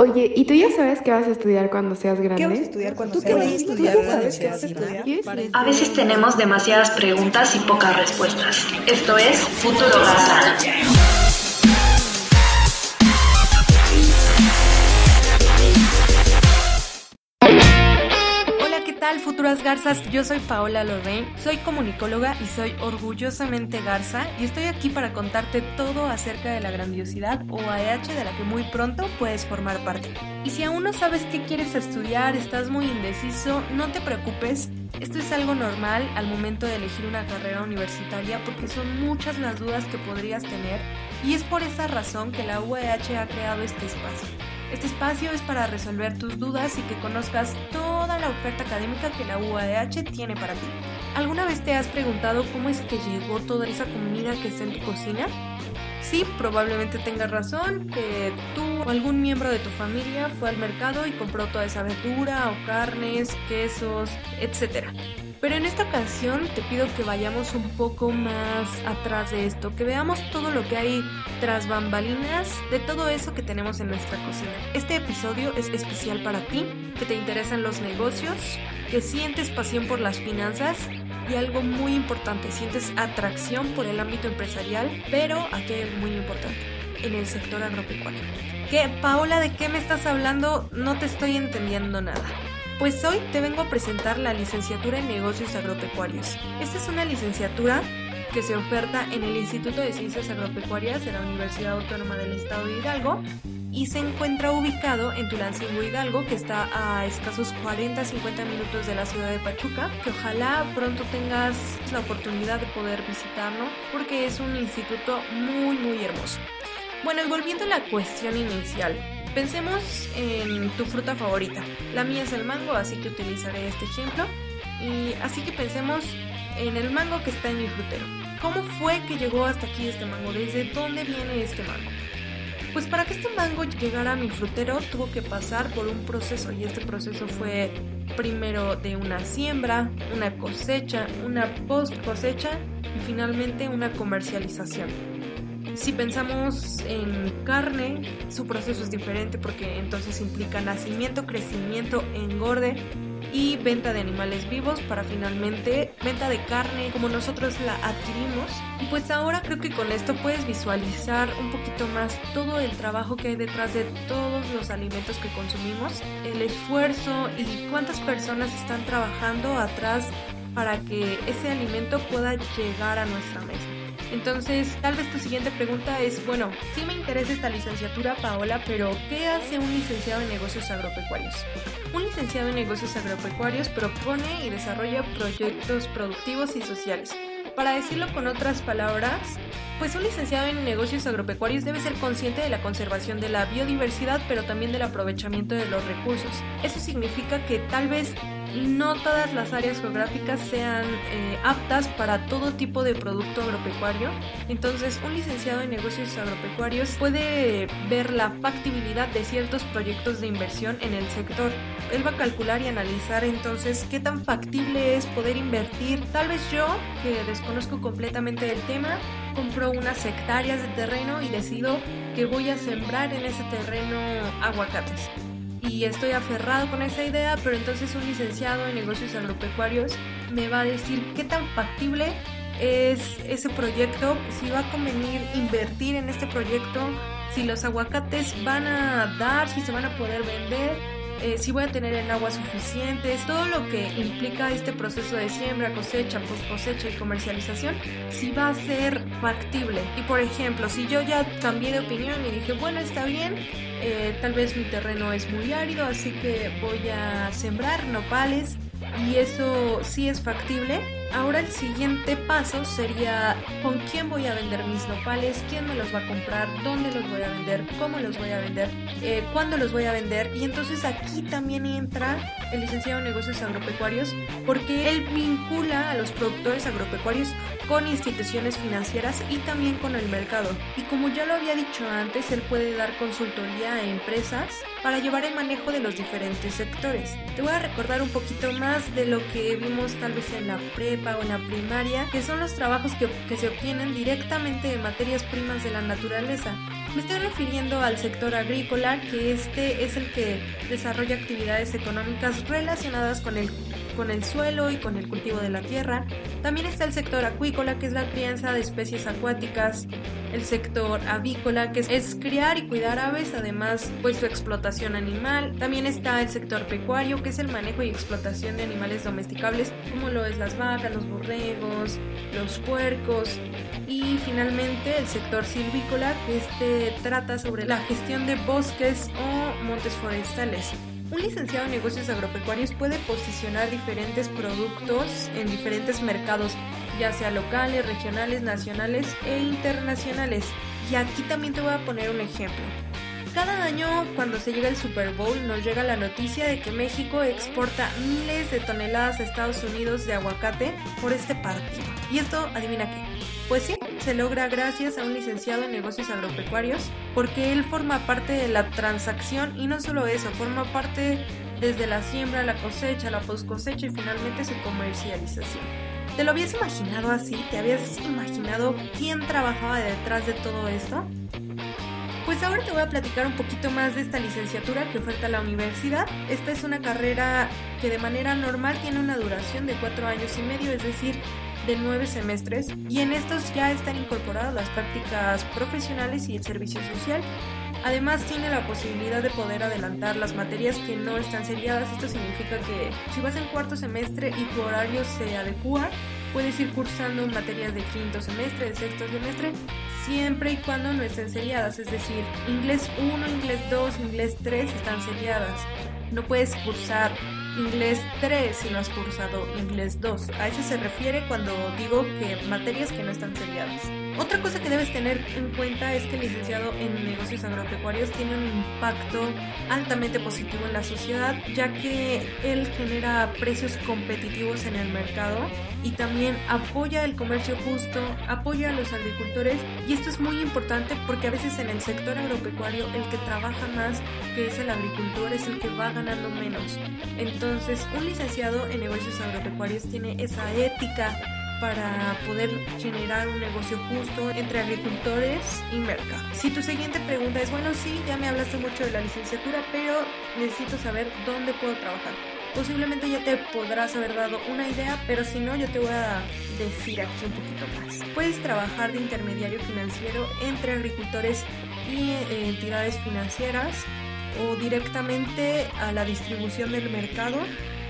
Oye, ¿y tú ya sabes qué vas a estudiar cuando seas grande? ¿Qué vas a estudiar cuando seas grande? ¿Tú ya sabes qué vas a estudiar? A veces tenemos demasiadas preguntas y pocas respuestas. Esto es Futuro Garza. Garzas? Yo soy Paola Lorraine, soy comunicóloga y soy orgullosamente garza y estoy aquí para contarte todo acerca de la grandiosidad OAH de la que muy pronto puedes formar parte. Y si aún no sabes qué quieres estudiar, estás muy indeciso, no te preocupes, esto es algo normal al momento de elegir una carrera universitaria porque son muchas las dudas que podrías tener y es por esa razón que la UAH ha creado este espacio. Este espacio es para resolver tus dudas y que conozcas toda la oferta académica que la UAH tiene para ti. ¿Alguna vez te has preguntado cómo es que llegó toda esa comida que está en tu cocina? Sí, probablemente tengas razón, que tú o algún miembro de tu familia fue al mercado y compró toda esa verdura o carnes, quesos, etc. Pero en esta ocasión te pido que vayamos un poco más atrás de esto, que veamos todo lo que hay tras bambalinas de todo eso que tenemos en nuestra cocina. Este episodio es especial para ti, que te interesan los negocios, que sientes pasión por las finanzas y algo muy importante, sientes atracción por el ámbito empresarial, pero aquí hay muy importante, en el sector agropecuario. ¿Qué, Paola, de qué me estás hablando? No te estoy entendiendo nada. Pues hoy te vengo a presentar la licenciatura en negocios agropecuarios. Esta es una licenciatura que se oferta en el Instituto de Ciencias Agropecuarias de la Universidad Autónoma del Estado de Hidalgo y se encuentra ubicado en Tulancingo Hidalgo, que está a escasos 40-50 minutos de la ciudad de Pachuca, que ojalá pronto tengas la oportunidad de poder visitarlo porque es un instituto muy muy hermoso. Bueno, y volviendo a la cuestión inicial, Pensemos en tu fruta favorita. La mía es el mango, así que utilizaré este ejemplo. Y así que pensemos en el mango que está en mi frutero. ¿Cómo fue que llegó hasta aquí este mango? ¿Desde dónde viene este mango? Pues para que este mango llegara a mi frutero tuvo que pasar por un proceso y este proceso fue primero de una siembra, una cosecha, una post cosecha y finalmente una comercialización. Si pensamos en carne, su proceso es diferente porque entonces implica nacimiento, crecimiento, engorde y venta de animales vivos para finalmente venta de carne como nosotros la adquirimos. Y pues ahora creo que con esto puedes visualizar un poquito más todo el trabajo que hay detrás de todos los alimentos que consumimos, el esfuerzo y cuántas personas están trabajando atrás para que ese alimento pueda llegar a nuestra mesa. Entonces, tal vez tu siguiente pregunta es, bueno, sí me interesa esta licenciatura, Paola, pero ¿qué hace un licenciado en negocios agropecuarios? Un licenciado en negocios agropecuarios propone y desarrolla proyectos productivos y sociales. Para decirlo con otras palabras, pues un licenciado en negocios agropecuarios debe ser consciente de la conservación de la biodiversidad, pero también del aprovechamiento de los recursos. Eso significa que tal vez no todas las áreas geográficas sean eh, aptas para todo tipo de producto agropecuario. Entonces, un licenciado en negocios agropecuarios puede ver la factibilidad de ciertos proyectos de inversión en el sector. Él va a calcular y analizar entonces qué tan factible es poder invertir. Tal vez yo, que desconozco completamente del tema, compro unas hectáreas de terreno y decido que voy a sembrar en ese terreno aguacates y estoy aferrado con esa idea, pero entonces un licenciado en negocios agropecuarios me va a decir qué tan factible es ese proyecto, si va a convenir invertir en este proyecto, si los aguacates van a dar, si se van a poder vender, eh, si voy a tener el agua suficiente, todo lo que implica este proceso de siembra, cosecha, post cosecha y comercialización, si va a ser factible. Y por ejemplo, si yo ya cambié de opinión y dije, bueno, está bien, eh, tal vez mi terreno es muy árido, así que voy a sembrar nopales y eso sí es factible. Ahora el siguiente paso sería con quién voy a vender mis nopales, quién me los va a comprar, dónde los voy a vender, cómo los voy a vender, eh, cuándo los voy a vender. Y entonces aquí también entra el licenciado en negocios agropecuarios porque él vincula a los productores agropecuarios con instituciones financieras y también con el mercado. Y como ya lo había dicho antes, él puede dar consultoría a empresas para llevar el manejo de los diferentes sectores. Te voy a recordar un poquito más de lo que vimos tal vez en la prepa o en la primaria, que son los trabajos que, que se obtienen directamente de materias primas de la naturaleza. Me estoy refiriendo al sector agrícola, que este es el que desarrolla actividades económicas relacionadas con el, con el suelo y con el cultivo de la tierra. También está el sector acuícola, que es la crianza de especies acuáticas. El sector avícola, que es, criar y cuidar aves, además pues su explotación animal. También está el sector pecuario, que es el manejo y explotación de animales domesticables, como lo es las vacas, los borregos, los puercos y finalmente el sector silvícola este trata sobre la gestión de bosques o montes forestales. Un licenciado en negocios agropecuarios puede posicionar diferentes productos en diferentes mercados, ya sea locales, regionales, nacionales e internacionales. Y aquí también te voy a poner un ejemplo. Cada año cuando se llega el Super Bowl nos llega la noticia de que México exporta miles de toneladas a Estados Unidos de aguacate por este partido. Y esto, adivina qué, pues sí, se logra gracias a un licenciado en negocios agropecuarios, porque él forma parte de la transacción y no solo eso, forma parte desde la siembra, la cosecha, la post cosecha y finalmente su comercialización. ¿Te lo habías imaginado así? ¿Te habías imaginado quién trabajaba detrás de todo esto? Pues ahora te voy a platicar un poquito más de esta licenciatura que oferta la universidad. Esta es una carrera que de manera normal tiene una duración de cuatro años y medio, es decir, de nueve semestres y en estos ya están incorporadas las prácticas profesionales y el servicio social. Además tiene la posibilidad de poder adelantar las materias que no están seriadas. Esto significa que si vas en cuarto semestre y tu horario se adecua, puedes ir cursando materias de quinto semestre, de sexto semestre, siempre y cuando no estén seriadas. Es decir, inglés 1, inglés 2, inglés 3 están seriadas. No puedes cursar inglés 3 si no has cursado inglés 2. A eso se refiere cuando digo que materias que no están seriadas. Otra cosa que debes tener en cuenta es que el licenciado en negocios agropecuarios tiene un impacto altamente positivo en la sociedad, ya que él genera precios competitivos en el mercado y también apoya el comercio justo, apoya a los agricultores y esto es muy importante porque a veces en el sector agropecuario el que trabaja más, que es el agricultor, es el que va ganando menos. Entonces, un licenciado en negocios agropecuarios tiene esa ética para poder generar un negocio justo entre agricultores y mercado. Si tu siguiente pregunta es, bueno, sí, ya me hablaste mucho de la licenciatura, pero necesito saber dónde puedo trabajar. Posiblemente ya te podrás haber dado una idea, pero si no, yo te voy a decir aquí un poquito más. Puedes trabajar de intermediario financiero entre agricultores y eh, entidades financieras o directamente a la distribución del mercado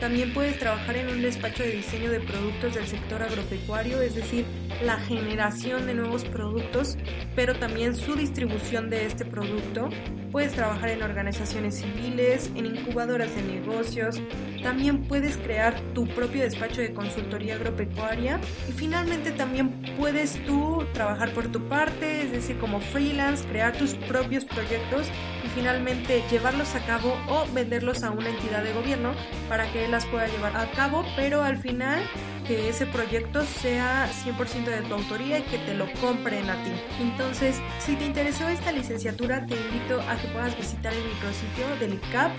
también puedes trabajar en un despacho de diseño de productos del sector agropecuario, es decir, la generación de nuevos productos, pero también su distribución de este producto. Puedes trabajar en organizaciones civiles, en incubadoras de negocios. También puedes crear tu propio despacho de consultoría agropecuaria. Y finalmente también puedes tú trabajar por tu parte, es decir, como freelance, crear tus propios proyectos finalmente llevarlos a cabo o venderlos a una entidad de gobierno para que las pueda llevar a cabo, pero al final que ese proyecto sea 100% de tu autoría y que te lo compren a ti. Entonces, si te interesó esta licenciatura, te invito a que puedas visitar el micrositio del ICAP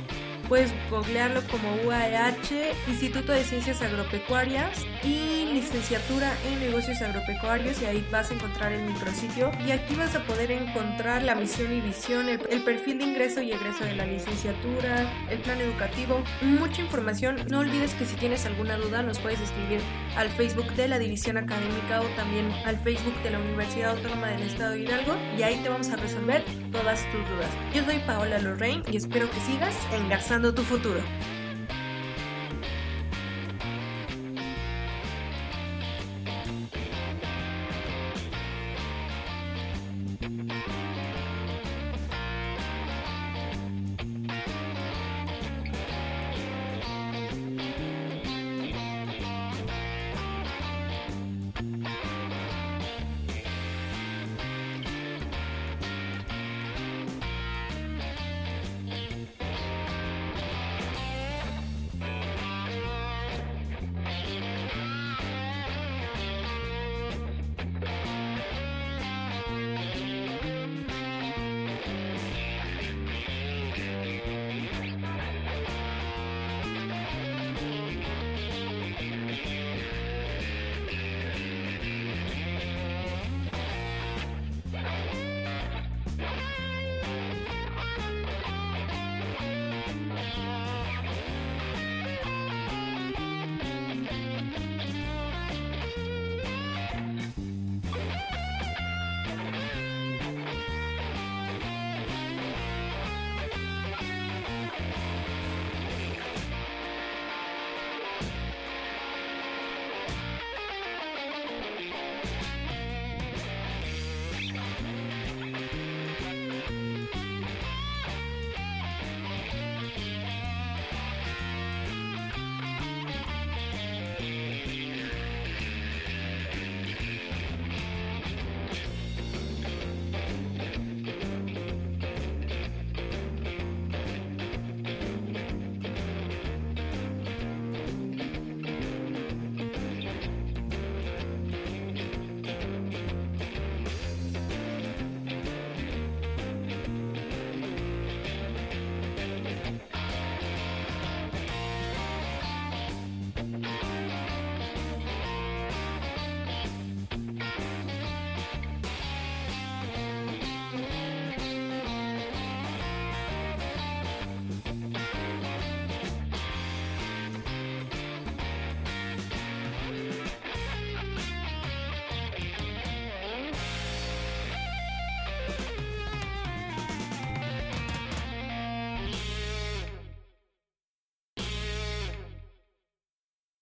Puedes googlearlo como UAEH, Instituto de Ciencias Agropecuarias y licenciatura en negocios agropecuarios y ahí vas a encontrar el micrositio y aquí vas a poder encontrar la misión y visión, el, perfil de ingreso y egreso de la licenciatura, el plan educativo, mucha información. No olvides que si tienes alguna duda nos puedes escribir al Facebook de la División Académica o también al Facebook de la Universidad Autónoma del Estado de Hidalgo y ahí te vamos a resolver todas tus dudas. Yo soy Paola Lorraine y espero que sigas engarzando tu futuro.